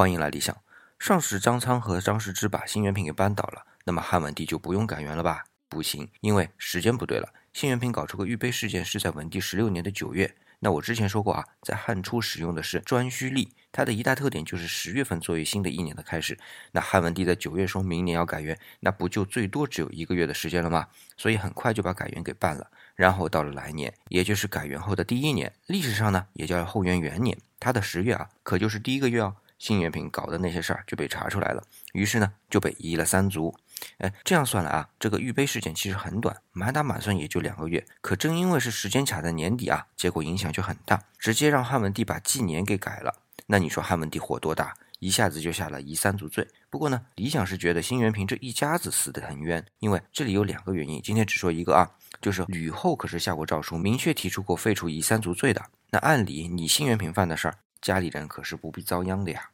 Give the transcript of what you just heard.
欢迎来理想。上士张苍和张世之把新元平给扳倒了，那么汉文帝就不用改元了吧？不行，因为时间不对了。新元平搞出个御碑事件是在文帝十六年的九月。那我之前说过啊，在汉初使用的是颛顼历，它的一大特点就是十月份作为新的一年的开始。那汉文帝在九月说明年要改元，那不就最多只有一个月的时间了吗？所以很快就把改元给办了。然后到了来年，也就是改元后的第一年，历史上呢也叫后元元年。它的十月啊，可就是第一个月哦。新元平搞的那些事儿就被查出来了，于是呢就被移了三族。哎，这样算来啊，这个御碑事件其实很短，满打满算也就两个月。可正因为是时间卡在年底啊，结果影响就很大，直接让汉文帝把纪年给改了。那你说汉文帝火多大？一下子就下了移三族罪。不过呢，理想是觉得新元平这一家子死得很冤，因为这里有两个原因。今天只说一个啊，就是吕后可是下过诏书，明确提出过废除移三族罪的。那按理你新元平犯的事儿。家里人可是不必遭殃的呀。